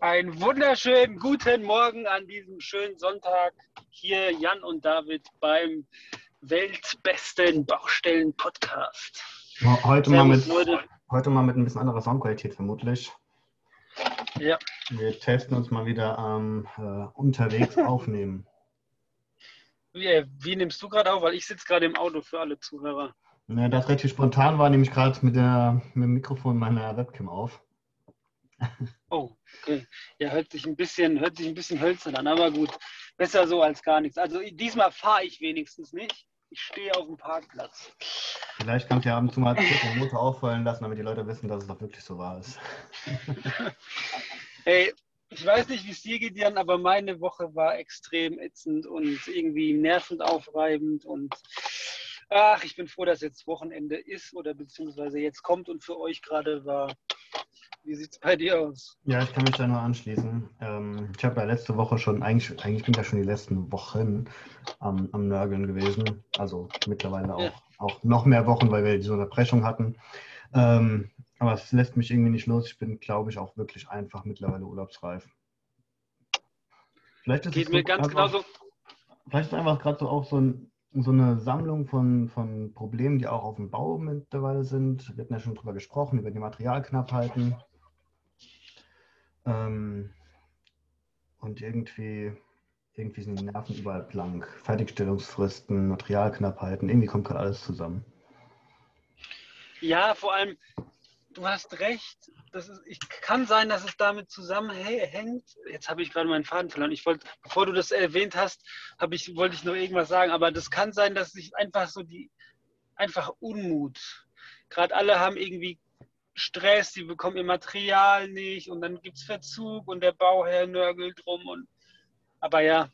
Einen wunderschönen guten Morgen an diesem schönen Sonntag. Hier Jan und David beim weltbesten Baustellen-Podcast. Heute, mal mit, heute mal mit ein bisschen anderer Soundqualität vermutlich. Ja. Wir testen uns mal wieder am ähm, äh, unterwegs aufnehmen. Wie, wie, nimmst du gerade auf? Weil ich sitze gerade im Auto für alle Zuhörer. Ja, das relativ spontan war, nehme ich gerade mit, mit dem Mikrofon meiner Webcam auf. Oh, okay. Ja, hört sich ein bisschen, hört sich ein bisschen hölzern an, aber gut. Besser so als gar nichts. Also diesmal fahre ich wenigstens nicht. Ich stehe auf dem Parkplatz. Vielleicht kannst du ja ab und zu mal den Motor auffallen lassen, damit die Leute wissen, dass es doch wirklich so wahr ist. hey, ich weiß nicht, wie es dir geht, Jan, aber meine Woche war extrem ätzend und irgendwie nervend aufreibend und ach, ich bin froh, dass jetzt Wochenende ist oder beziehungsweise jetzt kommt und für euch gerade war. Wie sieht es bei dir aus? Ja, ich kann mich da nur anschließen. Ähm, ich habe ja letzte Woche schon, eigentlich, eigentlich bin ich ja schon die letzten Wochen am, am Nörgeln gewesen. Also mittlerweile auch, ja. auch noch mehr Wochen, weil wir diese Unterbrechung hatten. Ähm, aber es lässt mich irgendwie nicht los. Ich bin, glaube ich, auch wirklich einfach mittlerweile urlaubsreif. Vielleicht ist Geht es mir ganz einfach, genauso. Vielleicht ist einfach gerade so auch so, ein, so, eine Sammlung von, von Problemen, die auch auf dem Bau mittlerweile sind. Wir hatten ja schon drüber gesprochen, über die Materialknappheiten. Ähm, und irgendwie, irgendwie sind die Nerven überall blank. Fertigstellungsfristen, Materialknappheiten, irgendwie kommt gerade alles zusammen. Ja, vor allem, du hast recht. Das ist, ich, kann sein, dass es damit zusammenhängt. Jetzt habe ich gerade meinen Faden verloren. Ich wollte, bevor du das erwähnt hast, ich, wollte ich noch irgendwas sagen. Aber das kann sein, dass sich einfach so die, einfach Unmut. Gerade alle haben irgendwie Stress, die bekommen ihr Material nicht und dann gibt es Verzug und der Bauherr nörgelt rum. Und, aber ja,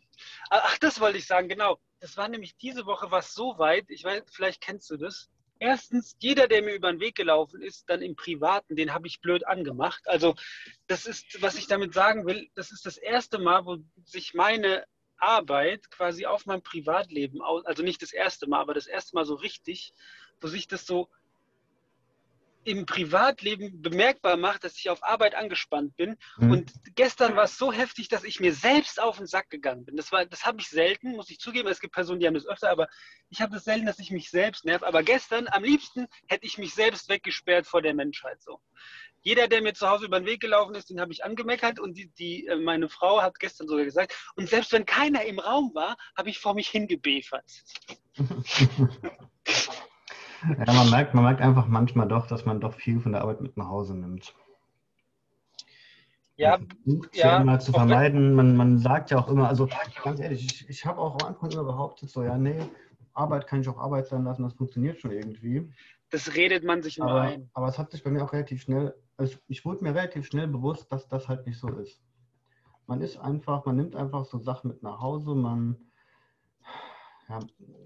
ach, das wollte ich sagen, genau. Das war nämlich diese Woche was so weit, ich weiß, vielleicht kennst du das. Erstens, jeder, der mir über den Weg gelaufen ist, dann im Privaten, den habe ich blöd angemacht. Also, das ist, was ich damit sagen will, das ist das erste Mal, wo sich meine Arbeit quasi auf mein Privatleben, also nicht das erste Mal, aber das erste Mal so richtig, wo sich das so im Privatleben bemerkbar macht, dass ich auf Arbeit angespannt bin. Mhm. Und gestern war es so heftig, dass ich mir selbst auf den Sack gegangen bin. Das, das habe ich selten, muss ich zugeben. Es gibt Personen, die haben das öfter, aber ich habe das selten, dass ich mich selbst nerv. Aber gestern, am liebsten, hätte ich mich selbst weggesperrt vor der Menschheit. So. Jeder, der mir zu Hause über den Weg gelaufen ist, den habe ich angemeckert und die, die, äh, meine Frau hat gestern sogar gesagt, und selbst wenn keiner im Raum war, habe ich vor mich hingebefert. Ja, man merkt, man merkt einfach manchmal doch, dass man doch viel von der Arbeit mit nach Hause nimmt. Ja, ja mal zu vermeiden. Man, man sagt ja auch immer, also ganz ehrlich, ich, ich habe auch am Anfang immer behauptet, so, ja, nee, Arbeit kann ich auch Arbeit sein lassen, das funktioniert schon irgendwie. Das redet man sich immer aber, ein. Aber es hat sich bei mir auch relativ schnell, also ich wurde mir relativ schnell bewusst, dass das halt nicht so ist. Man ist einfach, man nimmt einfach so Sachen mit nach Hause, man ja.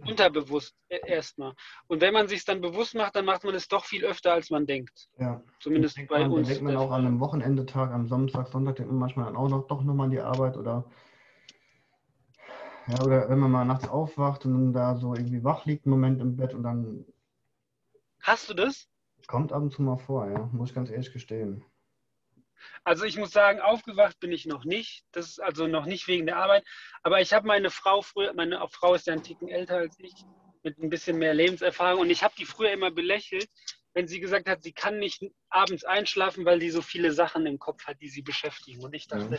Unterbewusst e, erstmal. Und wenn man sich dann bewusst macht, dann macht man es doch viel öfter, als man denkt. Ja. Zumindest bei man, uns. Denkt man auch an einem Wochenendetag, am Samstag, Sonntag, denkt man manchmal dann auch noch doch nochmal an die Arbeit oder ja, oder wenn man mal nachts aufwacht und dann da so irgendwie wach liegt, einen Moment im Bett und dann. Hast du das? Kommt ab und zu mal vor, ja, muss ich ganz ehrlich gestehen. Also ich muss sagen, aufgewacht bin ich noch nicht. Das ist also noch nicht wegen der Arbeit. Aber ich habe meine Frau früher, meine Frau ist ja ein Ticken älter als ich, mit ein bisschen mehr Lebenserfahrung. Und ich habe die früher immer belächelt, wenn sie gesagt hat, sie kann nicht abends einschlafen, weil die so viele Sachen im Kopf hat, die sie beschäftigen. Und ich dachte, mhm.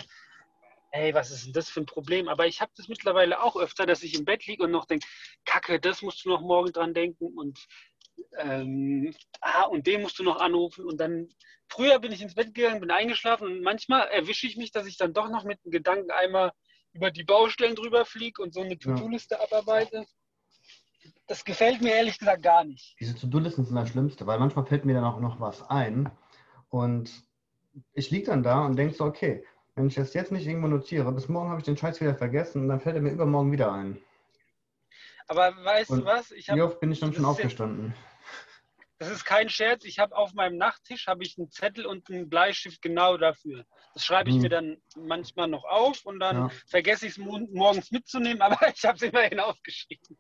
ey, was ist denn das für ein Problem? Aber ich habe das mittlerweile auch öfter, dass ich im Bett liege und noch denke, Kacke, das musst du noch morgen dran denken und ähm, ah, und den musst du noch anrufen und dann früher bin ich ins Bett gegangen, bin eingeschlafen und manchmal erwische ich mich, dass ich dann doch noch mit dem Gedanken einmal über die Baustellen drüber fliege und so eine To-Do-Liste ja. abarbeite. Das gefällt mir ehrlich gesagt gar nicht. Diese To-Do-Listen sind das Schlimmste, weil manchmal fällt mir dann auch noch was ein und ich liege dann da und denke so, okay, wenn ich das jetzt nicht irgendwo notiere, bis morgen habe ich den Scheiß wieder vergessen und dann fällt er mir übermorgen wieder ein. Aber weißt und du was? Hab, wie oft bin ich dann schon aufgestanden? Das ist kein Scherz. Ich habe auf meinem Nachttisch habe ich einen Zettel und einen Bleistift genau dafür. Das schreibe ich hm. mir dann manchmal noch auf und dann ja. vergesse ich es morgens mitzunehmen, aber ich habe es immerhin aufgeschrieben.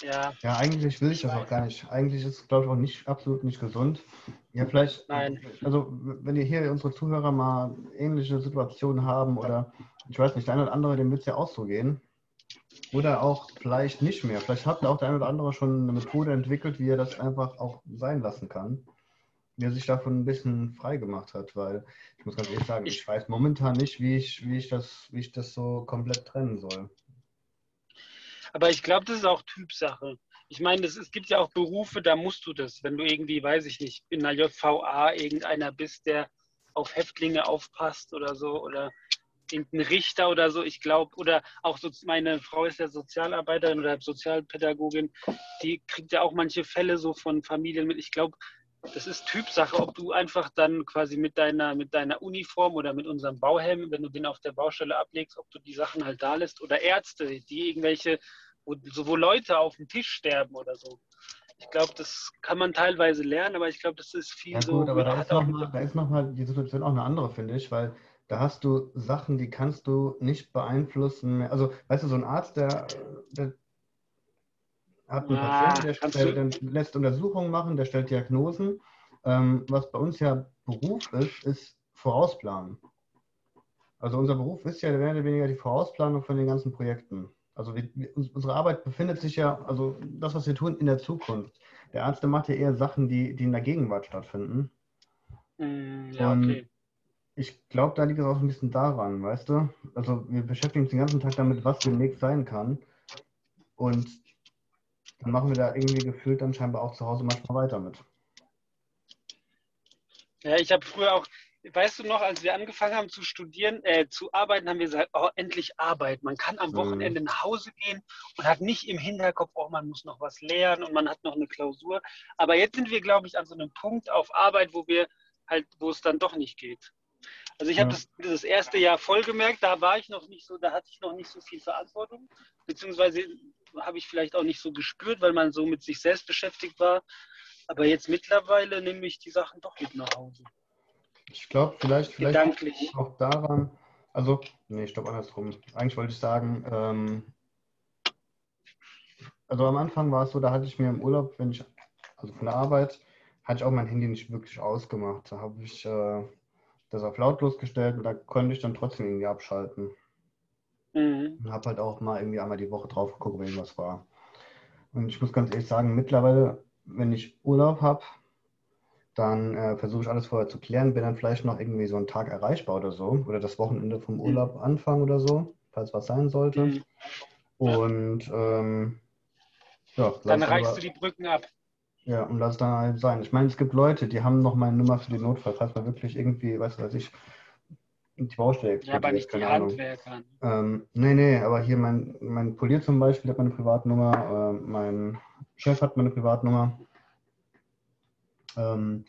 Ja. Ja, eigentlich will ich das auch gar nicht. Eigentlich ist es, glaube ich, auch nicht absolut nicht gesund. Ja, vielleicht, Nein. also wenn ihr hier unsere Zuhörer mal ähnliche Situationen haben oder ich weiß nicht, der eine oder andere, dem wird es ja auch so gehen. Oder auch vielleicht nicht mehr. Vielleicht hat auch der eine oder andere schon eine Methode entwickelt, wie er das einfach auch sein lassen kann. Wie er sich davon ein bisschen frei gemacht hat, weil ich muss ganz ehrlich sagen, ich, ich weiß momentan nicht, wie ich, wie ich das, wie ich das so komplett trennen soll. Aber ich glaube, das ist auch Typsache. Ich meine, es gibt ja auch Berufe, da musst du das. Wenn du irgendwie, weiß ich nicht, in der JVA irgendeiner bist, der auf Häftlinge aufpasst oder so, oder irgendein Richter oder so, ich glaube, oder auch so, meine Frau ist ja Sozialarbeiterin oder Sozialpädagogin, die kriegt ja auch manche Fälle so von Familien mit. Ich glaube, das ist Typsache, ob du einfach dann quasi mit deiner, mit deiner Uniform oder mit unserem Bauhelm, wenn du den auf der Baustelle ablegst, ob du die Sachen halt da lässt oder Ärzte, die irgendwelche, wo, so, wo Leute auf dem Tisch sterben oder so. Ich glaube, das kann man teilweise lernen, aber ich glaube, das ist viel ja, so. Gut, aber da ist, noch mal, da ist nochmal die Situation auch eine andere, finde ich, weil da hast du Sachen, die kannst du nicht beeinflussen. Also, weißt du, so ein Arzt, der, der hat einen ja, Patienten, der, stellt, der lässt Untersuchungen machen, der stellt Diagnosen. Ähm, was bei uns ja Beruf ist, ist Vorausplanen. Also unser Beruf ist ja mehr oder weniger die Vorausplanung von den ganzen Projekten. Also wir, unsere Arbeit befindet sich ja, also das, was wir tun, in der Zukunft. Der Arzt, der macht ja eher Sachen, die, die in der Gegenwart stattfinden. Mm, ja, okay. Ich glaube, da liegt es auch ein bisschen daran, weißt du? Also wir beschäftigen uns den ganzen Tag damit, was demnächst sein kann. Und dann machen wir da irgendwie gefühlt dann scheinbar auch zu Hause manchmal weiter mit. Ja, ich habe früher auch, weißt du noch, als wir angefangen haben zu studieren, äh, zu arbeiten, haben wir gesagt, oh, endlich Arbeit. Man kann am mhm. Wochenende nach Hause gehen und hat nicht im Hinterkopf, oh, man muss noch was lernen und man hat noch eine Klausur. Aber jetzt sind wir, glaube ich, an so einem Punkt auf Arbeit, wo wir halt, wo es dann doch nicht geht. Also ich habe das, das erste Jahr voll gemerkt, da war ich noch nicht so, da hatte ich noch nicht so viel Verantwortung, beziehungsweise habe ich vielleicht auch nicht so gespürt, weil man so mit sich selbst beschäftigt war. Aber jetzt mittlerweile nehme ich die Sachen doch mit nach Hause. Ich glaube, vielleicht, vielleicht auch daran, also, nee, ich glaube andersrum. Eigentlich wollte ich sagen, ähm, also am Anfang war es so, da hatte ich mir im Urlaub, wenn ich, also von der Arbeit, hatte ich auch mein Handy nicht wirklich ausgemacht. Da habe ich äh, das auf lautlos gestellt und da konnte ich dann trotzdem irgendwie abschalten. Mhm. Und habe halt auch mal irgendwie einmal die Woche drauf geguckt, wenn irgendwas war. Und ich muss ganz ehrlich sagen, mittlerweile, wenn ich Urlaub habe, dann äh, versuche ich alles vorher zu klären, bin dann vielleicht noch irgendwie so einen Tag erreichbar oder so. Oder das Wochenende vom mhm. Urlaub mhm. anfangen oder so, falls was sein sollte. Mhm. Und ähm, ja, dann reichst aber, du die Brücken ab. Ja, und lass dann halt sein. Ich meine, es gibt Leute, die haben noch meine Nummer für den Notfall, falls man wirklich irgendwie, weißt du, was ich, die Baustelle Ja, aber nicht die Handwerker. Ähm, nee, nee, aber hier mein, mein Polier zum Beispiel hat meine Privatnummer, äh, mein Chef hat meine Privatnummer. Ähm,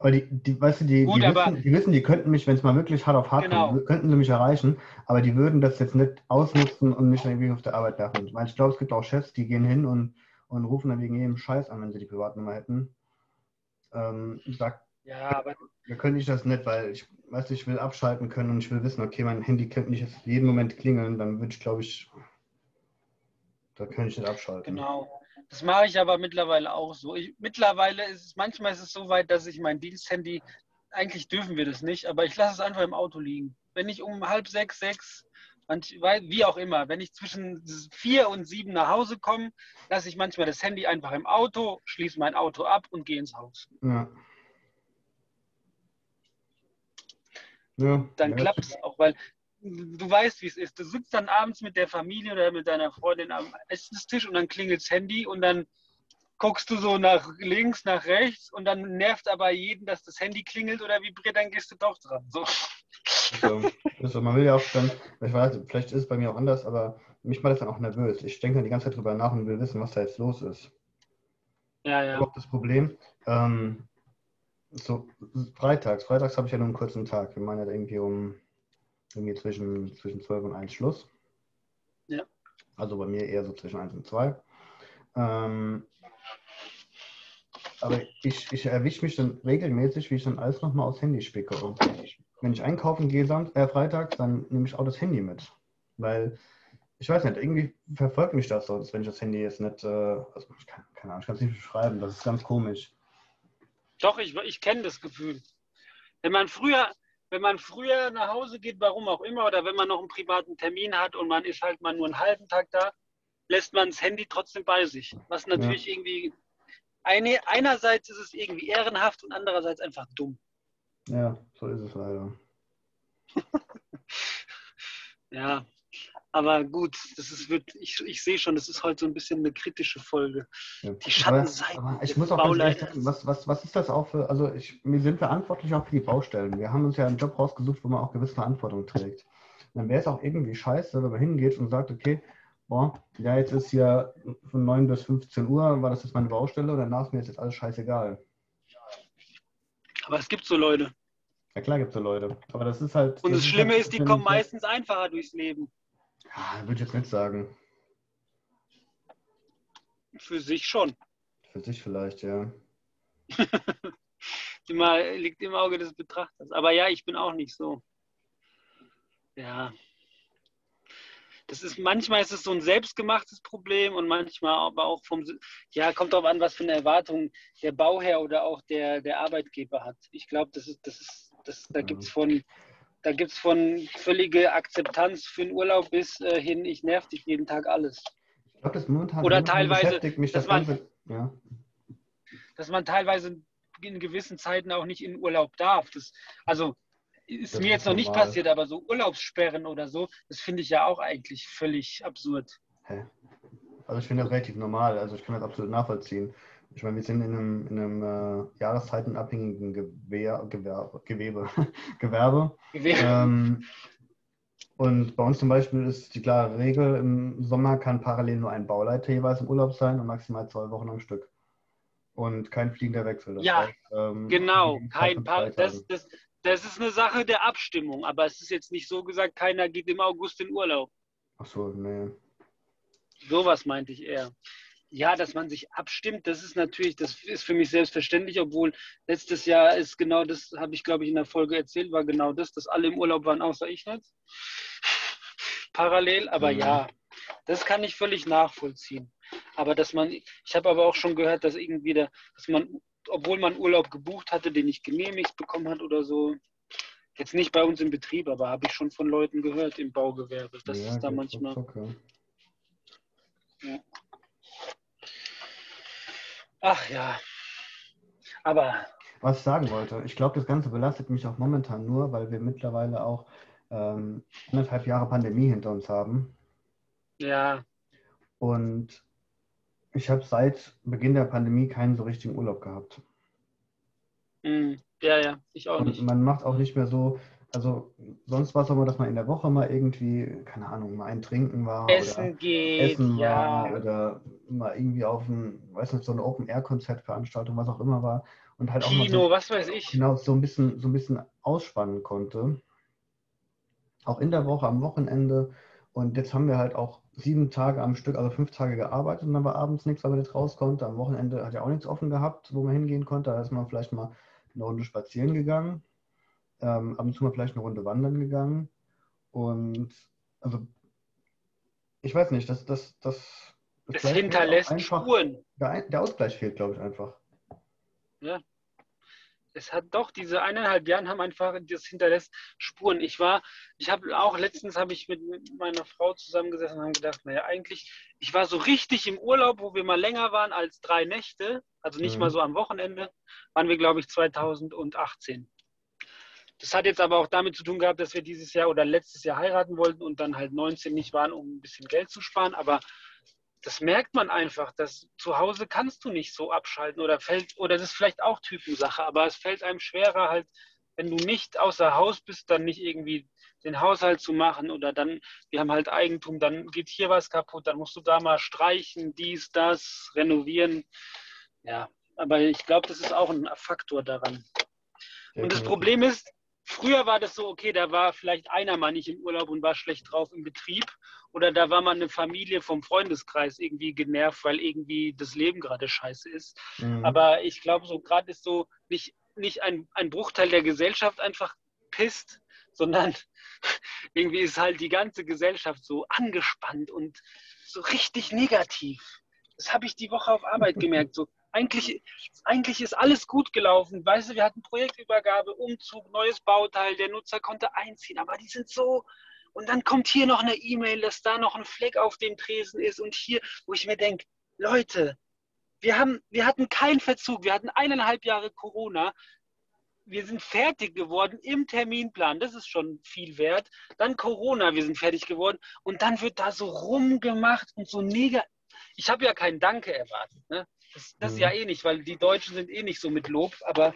aber die, die, weißt du, die, Gut, die, wissen, die, wissen, die könnten mich, wenn es mal wirklich hart auf hart genau. kommt, könnten sie mich erreichen, aber die würden das jetzt nicht ausnutzen und mich irgendwie auf der Arbeit nerven. Ich meine, ich glaube, es gibt auch Chefs, die gehen hin und und rufen dann wegen jedem Scheiß an, wenn sie die Privatnummer hätten. Ähm, sagt, ja, aber wir können nicht das nicht, weil ich weiß, ich will abschalten können und ich will wissen, okay, mein Handy könnte nicht jetzt jeden Moment klingeln, dann würde ich, glaube ich, da könnte ich nicht abschalten. Genau. Das mache ich aber mittlerweile auch so. Ich, mittlerweile ist es, manchmal ist es so weit, dass ich mein Diensthandy, eigentlich dürfen wir das nicht, aber ich lasse es einfach im Auto liegen. Wenn ich um halb sechs, sechs wie auch immer, wenn ich zwischen vier und sieben nach Hause komme, lasse ich manchmal das Handy einfach im Auto, schließe mein Auto ab und gehe ins Haus. Ja. Ja, dann ja. klappt es auch, weil du weißt, wie es ist. Du sitzt dann abends mit der Familie oder mit deiner Freundin am Essenstisch und dann klingelt das Handy und dann guckst du so nach links, nach rechts und dann nervt aber jeden, dass das Handy klingelt oder vibriert, dann gehst du doch dran. So. Also, also man will ja auch dann, ich weiß, vielleicht ist es bei mir auch anders, aber mich macht das dann auch nervös. Ich denke dann die ganze Zeit drüber nach und will wissen, was da jetzt los ist. Ja, ja. Auch das Problem, ähm, so freitags, freitags habe ich ja nur einen kurzen Tag. Wir meinen ja irgendwie um irgendwie zwischen, zwischen 12 und 1 Schluss. Ja. Also bei mir eher so zwischen 1 und 2. Ähm, aber ich, ich erwische mich dann regelmäßig, wie ich dann alles nochmal aufs Handy spicke. Und wenn ich einkaufen gehe, Sam äh, Freitag, dann nehme ich auch das Handy mit. Weil ich weiß nicht, irgendwie verfolgt mich das so, dass wenn ich das Handy jetzt nicht, äh, also ich kann, keine Ahnung, ich kann es nicht beschreiben, das ist ganz komisch. Doch, ich, ich kenne das Gefühl. Wenn man früher, wenn man früher nach Hause geht, warum auch immer, oder wenn man noch einen privaten Termin hat und man ist halt mal nur einen halben Tag da, lässt man das Handy trotzdem bei sich. Was natürlich ja. irgendwie eine, einerseits ist es irgendwie ehrenhaft und andererseits einfach dumm. Ja, so ist es leider. ja, aber gut, das ist, wird, ich, ich sehe schon, das ist heute so ein bisschen eine kritische Folge. Ja. Die Schattenseiten. Aber, aber ich muss auch ganz ehrlich sagen, was, was, was ist das auch für, also ich, wir sind verantwortlich auch für die Baustellen. Wir haben uns ja einen Job rausgesucht, wo man auch gewisse Verantwortung trägt. Und dann wäre es auch irgendwie scheiße, wenn man hingeht und sagt, okay, boah, ja, jetzt ist hier von 9 bis 15 Uhr, war das jetzt meine Baustelle und danach ist mir jetzt alles scheißegal. Aber es gibt so Leute. Ja klar gibt es so Leute. Aber das ist halt. Und das, das Schlimme halt, ist, die kommen meistens einfacher durchs Leben. Ja, würde ich jetzt nicht sagen. Für sich schon. Für sich vielleicht, ja. immer, liegt im Auge des Betrachters. Aber ja, ich bin auch nicht so. Ja. Das ist, manchmal ist es so ein selbstgemachtes Problem und manchmal aber auch vom, ja, kommt darauf an, was für eine Erwartung der Bauherr oder auch der, der Arbeitgeber hat. Ich glaube, das ist, das ist, das, da gibt es von da gibt es von völlige Akzeptanz für den Urlaub bis äh, hin, ich nerv dich jeden Tag alles. Ich glaube, das momentan Oder teilweise, mich das dass, man, ja. dass man teilweise in gewissen Zeiten auch nicht in Urlaub darf. Das, also ist das mir jetzt noch nicht passiert, aber so Urlaubssperren oder so, das finde ich ja auch eigentlich völlig absurd. Hä? Also ich finde das relativ normal, also ich kann das absolut nachvollziehen. Ich meine, wir sind in einem, in einem äh, jahreszeitenabhängigen Gewehr, Gewerbe. Gewebe, Gewerbe. Gewerbe. Ähm, und bei uns zum Beispiel ist die klare Regel, im Sommer kann parallel nur ein Bauleiter jeweils im Urlaub sein und maximal zwei Wochen am Stück. Und kein fliegender Wechsel. Ja, heißt, ähm, genau. Kein das, das, das ist eine Sache der Abstimmung, aber es ist jetzt nicht so gesagt, keiner geht im August in Urlaub. Ach so, nee. Sowas meinte ich eher. Ja, dass man sich abstimmt, das ist natürlich, das ist für mich selbstverständlich, obwohl letztes Jahr ist genau das, habe ich glaube ich in der Folge erzählt, war genau das, dass alle im Urlaub waren, außer ich nicht. Parallel, aber mhm. ja, das kann ich völlig nachvollziehen. Aber dass man, ich habe aber auch schon gehört, dass irgendwie, da, dass man, obwohl man Urlaub gebucht hatte, den nicht genehmigt bekommen hat oder so, jetzt nicht bei uns im Betrieb, aber habe ich schon von Leuten gehört im Baugewerbe, dass ja, es da manchmal. Ja. Ach ja. Aber. Was ich sagen wollte, ich glaube, das Ganze belastet mich auch momentan nur, weil wir mittlerweile auch ähm, anderthalb Jahre Pandemie hinter uns haben. Ja. Und ich habe seit Beginn der Pandemie keinen so richtigen Urlaub gehabt. Mm, ja, ja, ich auch Und nicht. Man macht auch nicht mehr so, also sonst war es immer, dass man in der Woche mal irgendwie, keine Ahnung, mal ein Trinken war. Essen oder geht. Essen ja. war oder mal irgendwie auf ein, weiß nicht, so eine Open-Air-Konzertveranstaltung, was auch immer war. Und halt Kino, auch so, was weiß ich. Genau, so ein bisschen, so ein bisschen ausspannen konnte. Auch in der Woche, am Wochenende. Und jetzt haben wir halt auch sieben Tage am Stück, also fünf Tage gearbeitet und dann war abends nichts, weil man jetzt raus konnte. Am Wochenende hat ja auch nichts offen gehabt, wo man hingehen konnte. Da ist man vielleicht mal eine Runde spazieren gegangen ähm, ab und zu mal vielleicht eine Runde wandern gegangen. Und also, ich weiß nicht, das, das, das, das, das hinterlässt einfach, Spuren. Der, der Ausgleich fehlt, glaube ich, einfach. Ja. Es hat doch, diese eineinhalb Jahre haben einfach, das hinterlässt Spuren. Ich war, ich habe auch, letztens habe ich mit meiner Frau zusammengesessen und habe gedacht, naja, eigentlich, ich war so richtig im Urlaub, wo wir mal länger waren als drei Nächte, also nicht mhm. mal so am Wochenende, waren wir, glaube ich, 2018. Das hat jetzt aber auch damit zu tun gehabt, dass wir dieses Jahr oder letztes Jahr heiraten wollten und dann halt 19 nicht waren, um ein bisschen Geld zu sparen. Aber das merkt man einfach, dass zu Hause kannst du nicht so abschalten oder fällt, oder das ist vielleicht auch Typensache, aber es fällt einem schwerer halt, wenn du nicht außer Haus bist, dann nicht irgendwie den Haushalt zu machen oder dann, wir haben halt Eigentum, dann geht hier was kaputt, dann musst du da mal streichen, dies, das, renovieren. Ja, aber ich glaube, das ist auch ein Faktor daran. Und das Problem ist, Früher war das so, okay, da war vielleicht einer mal nicht im Urlaub und war schlecht drauf im Betrieb. Oder da war man eine Familie vom Freundeskreis irgendwie genervt, weil irgendwie das Leben gerade scheiße ist. Mhm. Aber ich glaube, so gerade ist so nicht, nicht ein, ein Bruchteil der Gesellschaft einfach pisst, sondern irgendwie ist halt die ganze Gesellschaft so angespannt und so richtig negativ. Das habe ich die Woche auf Arbeit gemerkt. So, eigentlich, eigentlich ist alles gut gelaufen. Weißt du, wir hatten Projektübergabe, Umzug, neues Bauteil, der Nutzer konnte einziehen, aber die sind so. Und dann kommt hier noch eine E-Mail, dass da noch ein Fleck auf dem Tresen ist und hier, wo ich mir denke, Leute, wir, haben, wir hatten keinen Verzug, wir hatten eineinhalb Jahre Corona wir sind fertig geworden im Terminplan, das ist schon viel wert. Dann Corona, wir sind fertig geworden und dann wird da so rumgemacht und so mega. Ich habe ja kein Danke erwartet. Ne? Das, das mhm. ja eh nicht, weil die Deutschen sind eh nicht so mit Lob, aber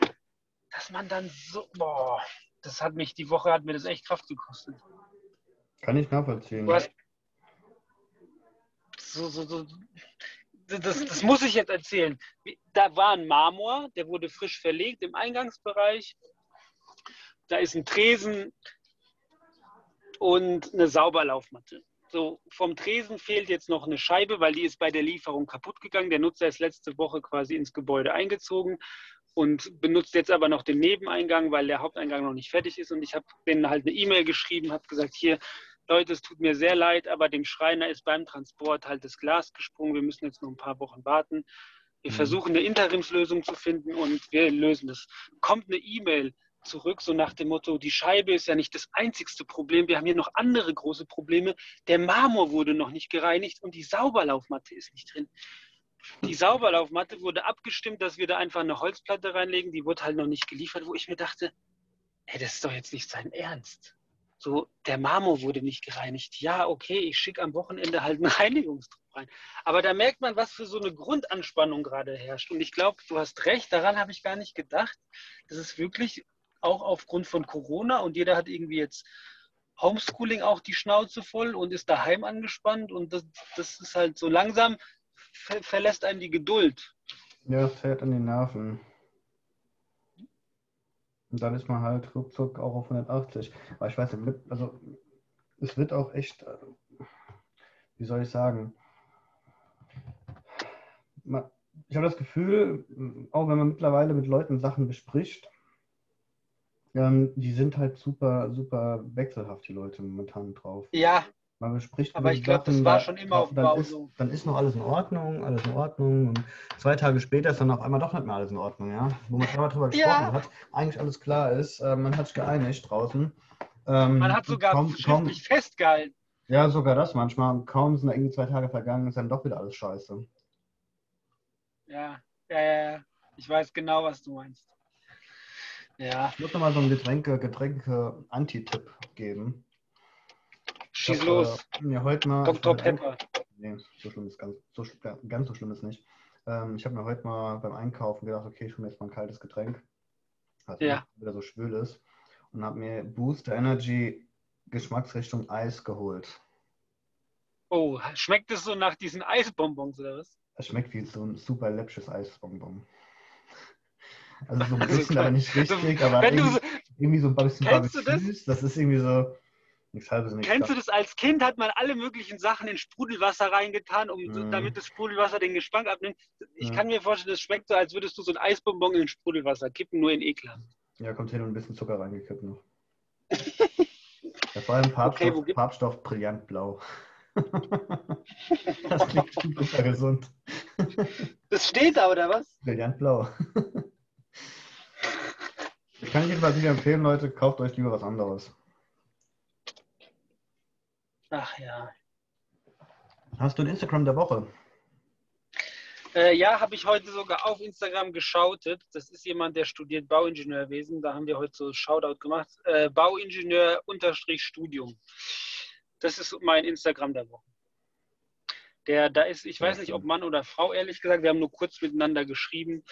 dass man dann so, boah, das hat mich, die Woche hat mir das echt Kraft gekostet. Kann ich nachvollziehen. Du hast so, so, so, das, das muss ich jetzt erzählen. Da war ein Marmor, der wurde frisch verlegt im Eingangsbereich. Da ist ein Tresen und eine Sauberlaufmatte. So, vom Tresen fehlt jetzt noch eine Scheibe, weil die ist bei der Lieferung kaputt gegangen. Der Nutzer ist letzte Woche quasi ins Gebäude eingezogen und benutzt jetzt aber noch den Nebeneingang, weil der Haupteingang noch nicht fertig ist. Und ich habe denen halt eine E-Mail geschrieben, habe gesagt, hier, Leute, es tut mir sehr leid, aber dem Schreiner ist beim Transport halt das Glas gesprungen. Wir müssen jetzt noch ein paar Wochen warten. Wir mhm. versuchen eine Interimslösung zu finden und wir lösen das. Kommt eine E-Mail zurück, so nach dem Motto, die Scheibe ist ja nicht das einzigste Problem, wir haben hier noch andere große Probleme. Der Marmor wurde noch nicht gereinigt und die Sauberlaufmatte ist nicht drin. Die Sauberlaufmatte wurde abgestimmt, dass wir da einfach eine Holzplatte reinlegen, die wurde halt noch nicht geliefert, wo ich mir dachte, ey, das ist doch jetzt nicht sein Ernst. So, der Marmor wurde nicht gereinigt. Ja, okay, ich schicke am Wochenende halt einen Reinigungstrupp rein. Aber da merkt man, was für so eine Grundanspannung gerade herrscht. Und ich glaube, du hast recht, daran habe ich gar nicht gedacht. Das ist wirklich auch aufgrund von Corona und jeder hat irgendwie jetzt Homeschooling auch die Schnauze voll und ist daheim angespannt und das, das ist halt so langsam ver verlässt einem die Geduld. Ja, es fällt an die Nerven. Und dann ist man halt ruckzuck auch auf 180. Aber ich weiß nicht, also es wird auch echt, äh, wie soll ich sagen, ich habe das Gefühl, auch wenn man mittlerweile mit Leuten Sachen bespricht, ähm, die sind halt super, super wechselhaft, die Leute momentan drauf. Ja, man bespricht Aber ich glaube, das war schon immer auf Bau so. Dann ist noch alles in Ordnung, alles in Ordnung. Und zwei Tage später ist dann auf einmal doch nicht mehr alles in Ordnung, ja. Wo man einmal drüber gesprochen ja. hat, eigentlich alles klar ist, äh, man hat sich geeinigt draußen. Ähm, man hat sogar kaum, kaum, festgehalten. Ja, sogar das manchmal. Kaum sind da irgendwie zwei Tage vergangen, ist dann doch wieder alles scheiße. Ja, ja, ja. Ich weiß genau, was du meinst. Ja. Ich muss nochmal so einen Getränke, Getränke-Anti-Tipp geben. Schieß los. Äh, ja, heute mal. Dr. Pepper. Nee, so schlimm ist ganz, so, ganz so schlimm ist nicht. Ähm, ich habe mir heute mal beim Einkaufen gedacht, okay, ich hole mir jetzt mal ein kaltes Getränk. Was ja. wieder so schwül ist. Und habe mir Booster Energy Geschmacksrichtung Eis geholt. Oh, schmeckt es so nach diesen Eisbonbons oder was? Es schmeckt wie so ein super läppsches Eisbonbon. Also so ein also bisschen, also, aber nicht richtig, aber irgendwie, so, irgendwie, so ein bisschen Barbecue. Das ist irgendwie so, Nichts halbes, nichts Kennst du das als Kind? Hat man alle möglichen Sachen in Sprudelwasser reingetan, um, mhm. damit das Sprudelwasser den Geschmack abnimmt. Ich mhm. kann mir vorstellen, das schmeckt so, als würdest du so ein Eisbonbon in Sprudelwasser kippen, nur in ekelhaft. Ja, kommt hin und ein bisschen Zucker reingekippt noch. ja, vor allem Farbstoff, okay, Farbstoff brillant blau. das klingt super gesund. Das steht da, oder was? Brillant blau. Ich kann jedenfalls nicht empfehlen, Leute, kauft euch lieber was anderes. Ach ja. Hast du ein Instagram der Woche? Äh, ja, habe ich heute sogar auf Instagram geschautet. Das ist jemand, der studiert Bauingenieurwesen. Da haben wir heute so Shoutout gemacht. Äh, Bauingenieur-Studium. Das ist mein Instagram der Woche. Der da ist, ich weiß nicht, ob Mann oder Frau, ehrlich gesagt. Wir haben nur kurz miteinander geschrieben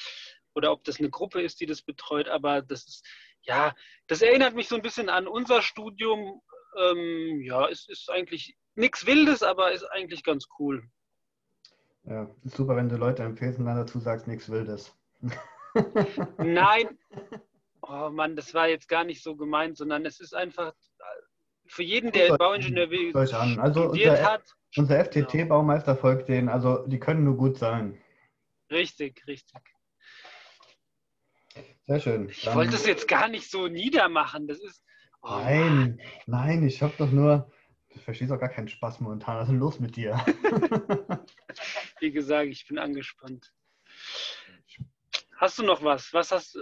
oder ob das eine Gruppe ist, die das betreut. Aber das ist, ja, das erinnert mich so ein bisschen an unser Studium ähm, ja, es ist eigentlich nichts Wildes, aber ist eigentlich ganz cool. Ja, ist super, wenn du Leute empfehlst und dann dazu sagst, nichts Wildes. Nein, oh Mann, das war jetzt gar nicht so gemeint, sondern es ist einfach für jeden, der Bauingenieur also studiert unser, hat. Unser FTT-Baumeister genau. folgt denen, also die können nur gut sein. Richtig, richtig. Sehr schön. Ich wollte es jetzt gar nicht so niedermachen. Das ist, Oh. Nein, nein, ich habe doch nur. Du verstehst auch gar keinen Spaß momentan. Was ist denn los mit dir? Wie gesagt, ich bin angespannt. Hast du noch was? Was hast?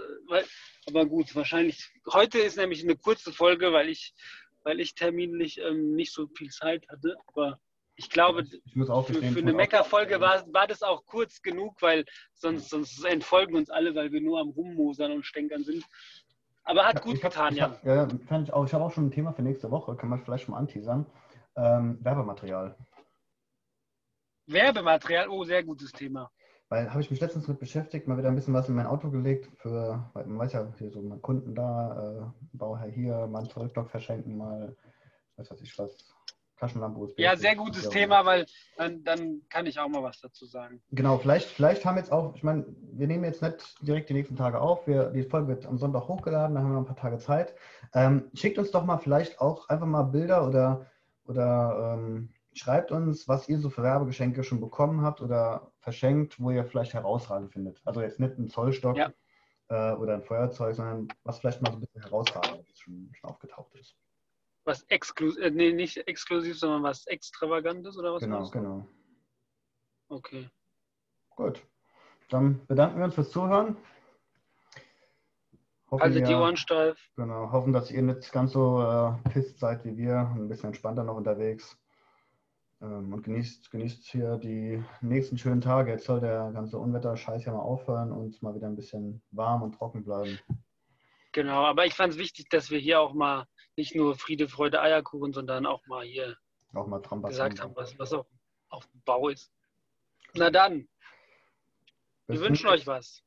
Aber gut, wahrscheinlich. Heute ist nämlich eine kurze Folge, weil ich, weil ich terminlich ähm, nicht so viel Zeit hatte. Aber ich glaube, ich für, für eine Mecker-Folge war, war das auch kurz genug, weil sonst, sonst entfolgen uns alle, weil wir nur am Rummosern und Stänkern sind. Aber hat gut hab, getan, ja. Hab, ja, fand ich auch. Ich habe auch schon ein Thema für nächste Woche, kann man vielleicht schon mal anteasern. Ähm, Werbematerial. Werbematerial, oh, sehr gutes Thema. Weil habe ich mich letztens mit beschäftigt, mal wieder ein bisschen was in mein Auto gelegt, für, weil man weiß ja, hier so mal Kunden da, äh, Bauherr hier, mal einen Zurückdock verschenken, mal, weiß was ich was, Taschenlampe, USB. Ja, sehr gutes Thema, weil dann, dann kann ich auch mal was dazu sagen. Genau, vielleicht, vielleicht haben jetzt auch, ich meine, wir nehmen jetzt nicht direkt die nächsten Tage auf, wir, die Folge wird am Sonntag hochgeladen, da haben wir noch ein paar Tage Zeit. Ähm, schickt uns doch mal vielleicht auch einfach mal Bilder oder, oder ähm, schreibt uns, was ihr so für Werbegeschenke schon bekommen habt oder verschenkt, wo ihr vielleicht herausragend findet. Also jetzt nicht ein Zollstock ja. äh, oder ein Feuerzeug, sondern was vielleicht mal so ein bisschen herausragend schon, schon aufgetaucht ist was exklusiv, äh, nee, nicht exklusiv, sondern was extravagantes oder was? Genau, genau. Okay. Gut. Dann bedanken wir uns fürs Zuhören. Hoffen also die Ohren steif. Genau, hoffen, dass ihr nicht ganz so äh, pisst seid wie wir, ein bisschen entspannter noch unterwegs. Ähm, und genießt, genießt hier die nächsten schönen Tage. Jetzt soll der ganze Unwetter-Scheiß ja mal aufhören und mal wieder ein bisschen warm und trocken bleiben. Genau, aber ich fand es wichtig, dass wir hier auch mal nicht nur Friede, Freude, Eierkuchen, sondern auch mal hier auch mal gesagt haben, was, was auch auf dem Bau ist. Na dann, wir wünschen euch was.